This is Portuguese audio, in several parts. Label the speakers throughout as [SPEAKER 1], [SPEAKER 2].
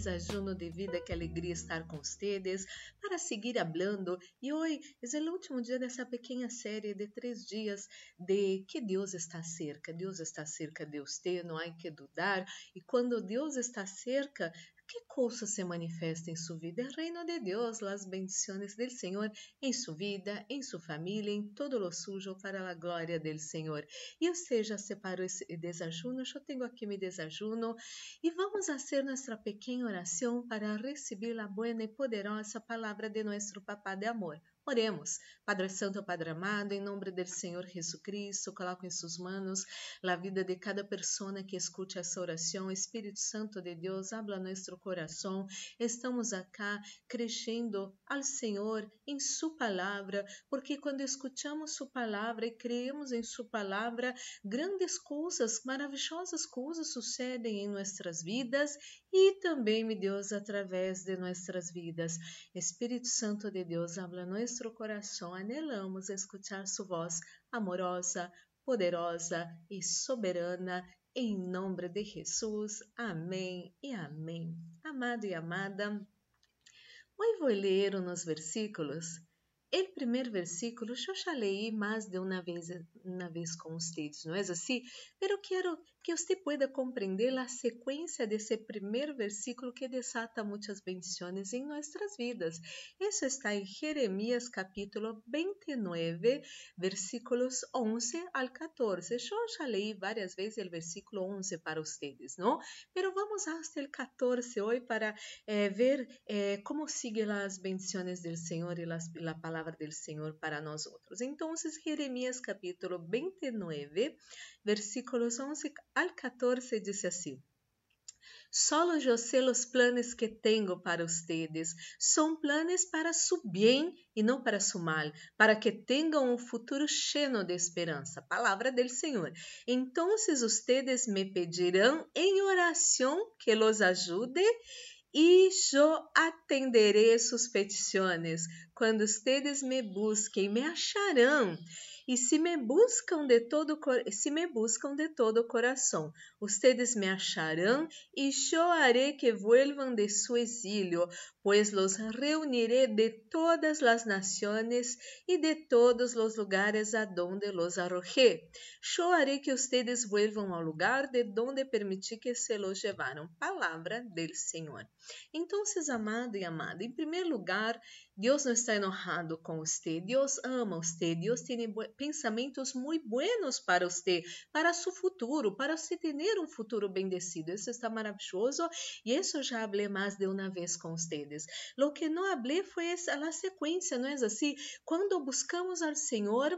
[SPEAKER 1] desajuno de vida, que alegria estar com vocês para seguir hablando. E hoje é o último dia dessa pequena série de três dias de que Deus está cerca. Deus está cerca de você, não há que dudar. E quando Deus está cerca, que coisa se manifesta em sua vida? Reino de Deus, as bendições do Senhor em sua vida, em sua família, em todo lo sujo para a glória do Senhor. E você já separou esse desajuno? Eu tenho aqui meu desajuno e vamos fazer nossa pequena oração para receber a boa e poderosa palavra de nosso Papá de amor. Oremos. Padre Santo, Padre amado, em nome do Senhor Jesus Cristo, coloco em suas mãos a vida de cada pessoa que escute essa oração. Espírito Santo de Deus, habla nosso coração. Estamos acá crescendo ao Senhor em Sua palavra, porque quando escutamos Sua palavra e creemos em Sua palavra, grandes coisas, maravilhosas coisas sucedem em nossas vidas e também, meu Deus, através de nossas vidas. Espírito Santo de Deus, habla nosso nuestro coração anelamos escutar sua voz amorosa, poderosa e soberana, em nome de Jesus. Amém e amém. Amado e amada, hoje vou ler nos versículos. O primeiro versículo eu já leí mais de uma vez, uma vez com vocês, não é assim? Pero quero que você pueda compreender a sequência desse primeiro versículo que desata muitas bendições em nossas vidas. Isso está em Jeremias capítulo 29, versículos 11 al 14. Eu já leí várias vezes o versículo 11 para vocês, não? Pero vamos hasta el 14 hoje para eh, ver eh, como siguen as bendições do Senhor e a palavra do Senhor para nós outros. Então, Jeremias capítulo 29, versículos 11 al 14 dice así. Solo yo sé los planes que tengo para ustedes. Son planes para su bien y no para su mal, para que tengan un futuro lleno de esperanza. Palabra del Señor. Entonces ustedes me pedirán en oración que los ayude e eu atenderei suas petições. Quando ustedes me busquem, me acharão. E se me buscam de todo se me buscam de todo o coração, ustedes me acharão e haré que vuelvan de su exílio, pues los reuniré de todas las naciones y de todos los lugares a donde los arrojé. Haré que ustedes vuelvan ao lugar de donde permiti que se los llevaram. Palavra del Senhor. Então, amado e amada, em primeiro lugar, Deus não está enojado com você, Deus ama você, Deus tem pensamentos muito buenos para você, para seu futuro, para você ter um futuro bendecido. Isso está maravilhoso e isso já falei mais de uma vez com vocês. Lo que não falei foi a sequência, não é assim? Quando buscamos ao Senhor,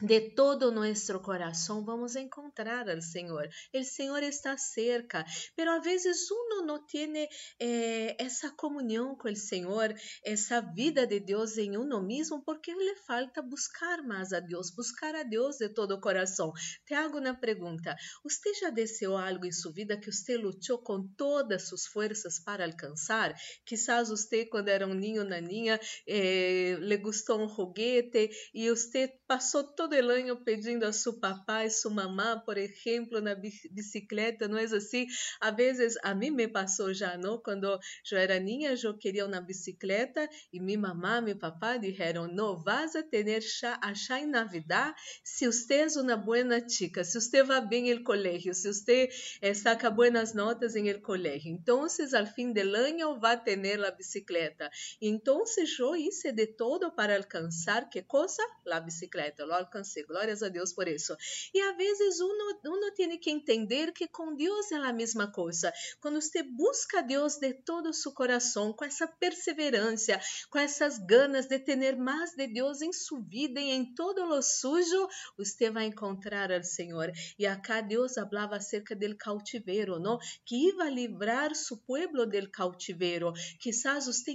[SPEAKER 1] de todo nuestro corazón vamos encontrar al Señor. El Señor está cerca, pero a veces uno no tiene eh, esa comunión con el Señor, esa vida de Dios en uno mismo, porque le falta buscar más a Dios, buscar a Dios de todo corazón. Te hago una pregunta: ¿Usted já deseou algo em sua vida que você lutou com todas suas forças para alcançar? Quizás você, quando era um ninho, naninha, eh, le gostou um foguete e você passou todo todo el año pedindo a su papá e su mamá, por exemplo, na bicicleta, não é assim? A vezes, a mim me passou já, não? Quando eu era niña, eu queria uma bicicleta e minha mamá, meu papá disseram, não vas a tener achar em Navidad se você é uma boa chica, se você vai bem no colégio, se você eh, saca boas notas em el colégio. Então, al fim del año vai ter a bicicleta. Então, eu hice de todo para alcançar que coisa? A bicicleta. Alcancé. Glórias a Deus por isso. E às vezes uno, uno tem que entender que com Deus é a mesma coisa. Quando você busca a Deus de todo o seu coração, com essa perseverança, com essas ganas de ter mais de Deus em sua vida e em todo o sujo, você vai encontrar ao Senhor. E acá Deus falava acerca do cautiveiro, não? Que iba livrar seu pueblo del cautiveiro. Quizás você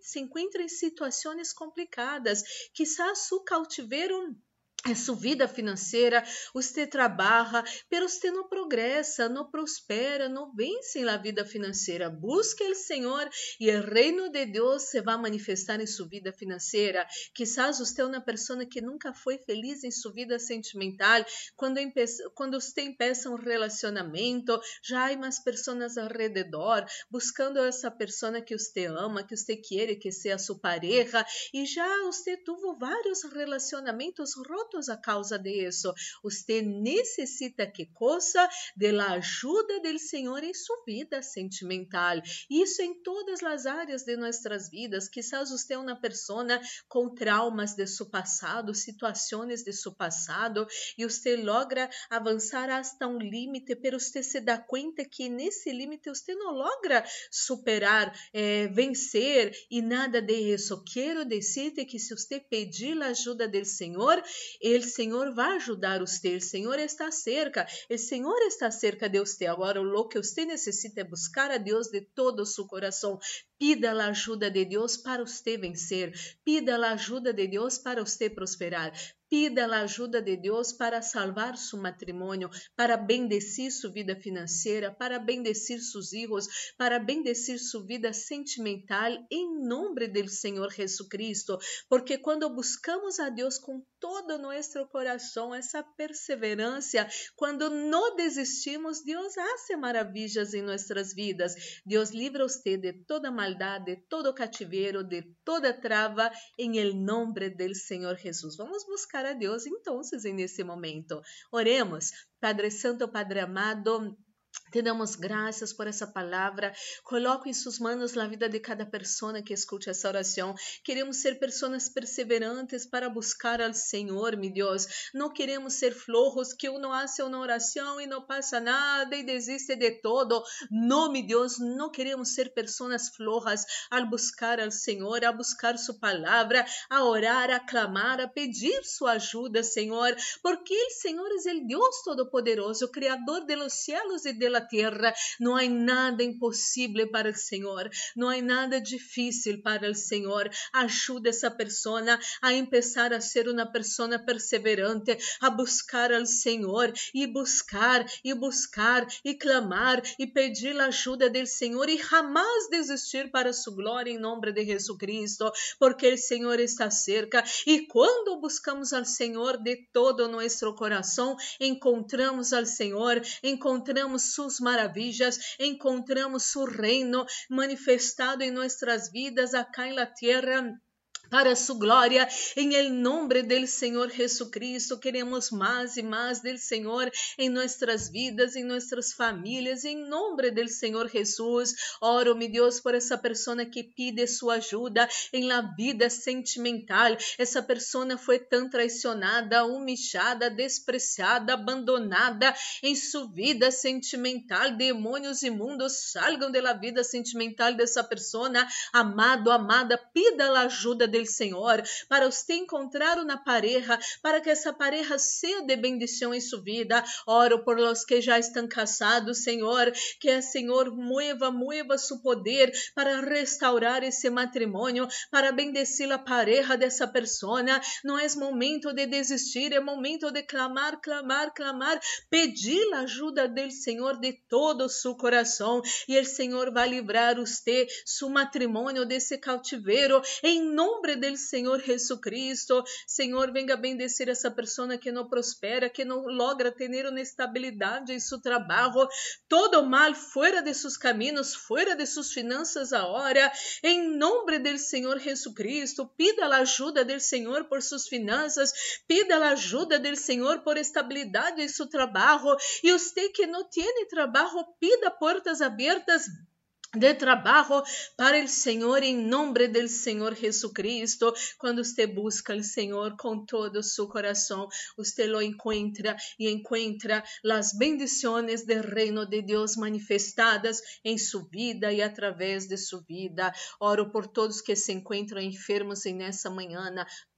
[SPEAKER 1] se encontre em situações complicadas. Quizás seu cautiveiro em sua vida financeira, você trabalha, pero você não progressa, não prospera, não vence na vida financeira. Busque o Senhor e o reino de Deus se vai manifestar em sua vida financeira. Quizás você é uma pessoa que nunca foi feliz em sua vida sentimental. Quando, quando você empeça um relacionamento, já há mais pessoas ao redor buscando essa pessoa que você ama, que você quer que seja sua pareja, e já você teve vários relacionamentos rotos a causa de isso. Você necessita que coisa da ajuda do Senhor em sua vida sentimental. Isso em todas as áreas de nossas vidas. Quizás você é uma pessoa com traumas de seu passado, situações de seu passado, e você logra avançar hasta um limite, pero você se dá conta que nesse limite você não logra superar, eh, vencer e nada de isso. Quero dizer-te que se você pedir a ajuda do Senhor, o Senhor vai ajudar você, o Senhor está cerca, o Senhor está cerca de você. Agora, o que você necessita é buscar a Deus de todo o seu coração. Pida a ajuda de Deus para você vencer. Pida a ajuda de Deus para você prosperar. Pida a ajuda de Deus para salvar seu matrimônio, para bendecir sua vida financeira, para bendecir seus filhos, para bendecir sua vida sentimental, em nome do Senhor Jesus Cristo. Porque quando buscamos a Deus com todo o nosso coração, essa perseverança, quando não desistimos, Deus hace maravilhas em nossas vidas. Deus livra você de toda maldade, de todo cativeiro, de toda trava, em el nome do Senhor Jesus. Vamos buscar a Deus então, nesse momento. Oremos, Padre Santo, Padre amado, te damos graças por essa palavra. Coloco em suas mãos a vida de cada pessoa que escute essa oração. Queremos ser pessoas perseverantes para buscar ao Senhor, meu Deus. Não queremos ser flojos que uno hace uma oração e não passa nada e desiste de todo. Não, meu Deus, não queremos ser pessoas flojas al buscar ao Senhor, a buscar sua palavra, a orar, a clamar, a pedir sua ajuda, Senhor, porque o Senhor é o Deus Todo-Poderoso, Criador de los cielos e de la tierra. Não há nada impossível para o Senhor, não há nada difícil para o Senhor. Ajuda essa pessoa a começar a ser uma pessoa perseverante, a buscar ao Senhor e buscar e buscar e clamar e pedir a ajuda do Senhor e jamais desistir para sua glória em nome de Jesus Cristo, porque o Senhor está cerca e quando buscamos ao Senhor de todo nosso coração, encontramos ao Senhor, encontramos suas maravilhas, encontramos o reino manifestado em nossas vidas acá na terra para sua glória, em el nombre del Senhor Jesucristo, queremos mais e mais del Senhor em nossas vidas, em nossas famílias, em nome del Senhor Jesus. Oro, meu Deus, por essa pessoa que pide sua ajuda em la vida sentimental. Essa pessoa foi tão traicionada, humilhada, despreciada, abandonada em sua vida sentimental. Demônios imundos salgam da vida sentimental dessa pessoa. Amado, amada, pida a ajuda del Senhor, para você encontrar uma pareja, para que essa pareja seja de bendição em sua vida. Oro por los que já estão casados, Senhor, que o Senhor mueva, mueva seu poder para restaurar esse matrimônio, para bendecir a pareja dessa pessoa. Não é momento de desistir, é momento de clamar, clamar, clamar, pedir a ajuda do Senhor de todo o seu coração e o Senhor vai livrar você, seu matrimônio desse cautiveiro, em nome nombre del Senhor Jesucristo. Senhor, venga bendecir essa pessoa que não prospera, que não logra ter estabilidade em seu trabalho. Todo mal fora de seus caminhos, fora de suas finanças agora. Em nome del Senhor Jesucristo, pida a ajuda del Senhor por suas finanças, pida a ajuda del Senhor por estabilidade em seu trabalho. E você que não tem trabalho, pida portas abertas de trabalho para o Senhor em nome do Senhor Jesucristo. Quando você busca o Senhor com todo o seu coração, você lo encontra e encontra as bendições do reino de Deus manifestadas em sua vida e através de sua vida. Oro por todos que se encontram enfermos nessa manhã,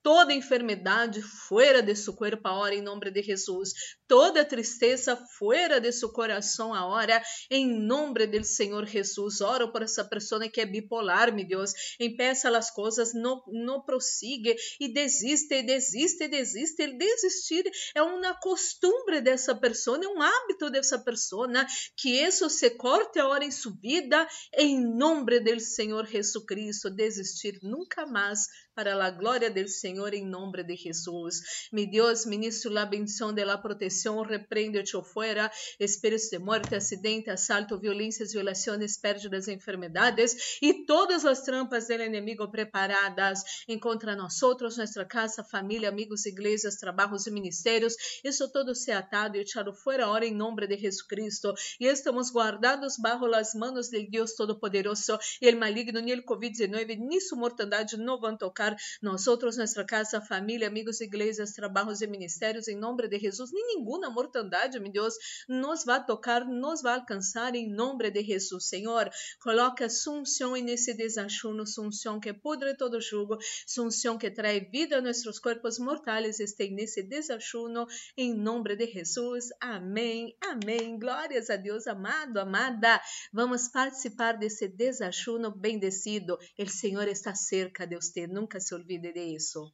[SPEAKER 1] toda enfermidade fora de seu corpo agora em nome de Jesus. Toda tristeza fora de seu coração agora em nome do Senhor Jesus. Oro por essa pessoa que é bipolar, meu Deus. Empeça as coisas, não, não prossiga e desiste, desiste, desiste. El desistir é uma costumbre dessa pessoa, é um hábito dessa pessoa. Que isso se corte agora em sua vida em nome do Senhor Jesus Cristo. Desistir nunca mais para a glória do Senhor em nome de Jesus. Mi Deus, ministro la bendición de la protección, reprende o fuera, espíritos de muerte, acidente, asalto, violências, violações, pérdidas, enfermedades e todas as trampas do inimigo preparadas contra nós outros, nossa casa, família, amigos, igrejas, trabalhos e ministérios. Isso todo se atado e echado fora ahora em nome de Jesus Cristo. E estamos guardados bajo las manos Deus Todo-Poderoso e el maligno ni el COVID-19 ni su mortandade não vão tocar nós outros, nossa casa, família, amigos, igrejas, trabalhos e ministérios, em nome de Jesus, nem nenhuma mortandade, meu Deus, nos vai tocar, nos vai alcançar em nome de Jesus, Senhor. Coloque a sunção nesse desachuno, sunção que pudre todo jugo, sunção que traz vida a nossos corpos mortais, esteja nesse desachuno, em nome de Jesus. Amém, amém. Glórias a Deus, amado, amada. Vamos participar desse desachuno bendecido. O Senhor está cerca de você, nunca se olvide de isso.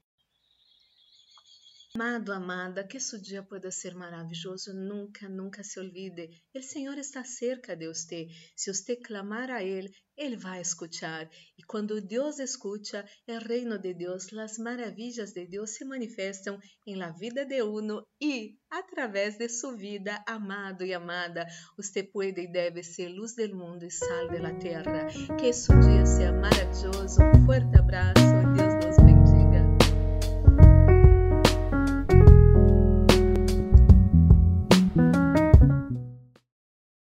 [SPEAKER 1] Amado, amada, que esse dia pueda ser maravilhoso, nunca, nunca se olvide. O Senhor está cerca de você. Se você clamar a Ele, Ele vai escutar. E quando Deus escuta, o reino de Deus, as maravilhas de Deus se manifestam em la vida de uno e através de sua vida, amado e amada. Você pode e deve ser luz do mundo e sal da terra. Que esse dia seja maravilhoso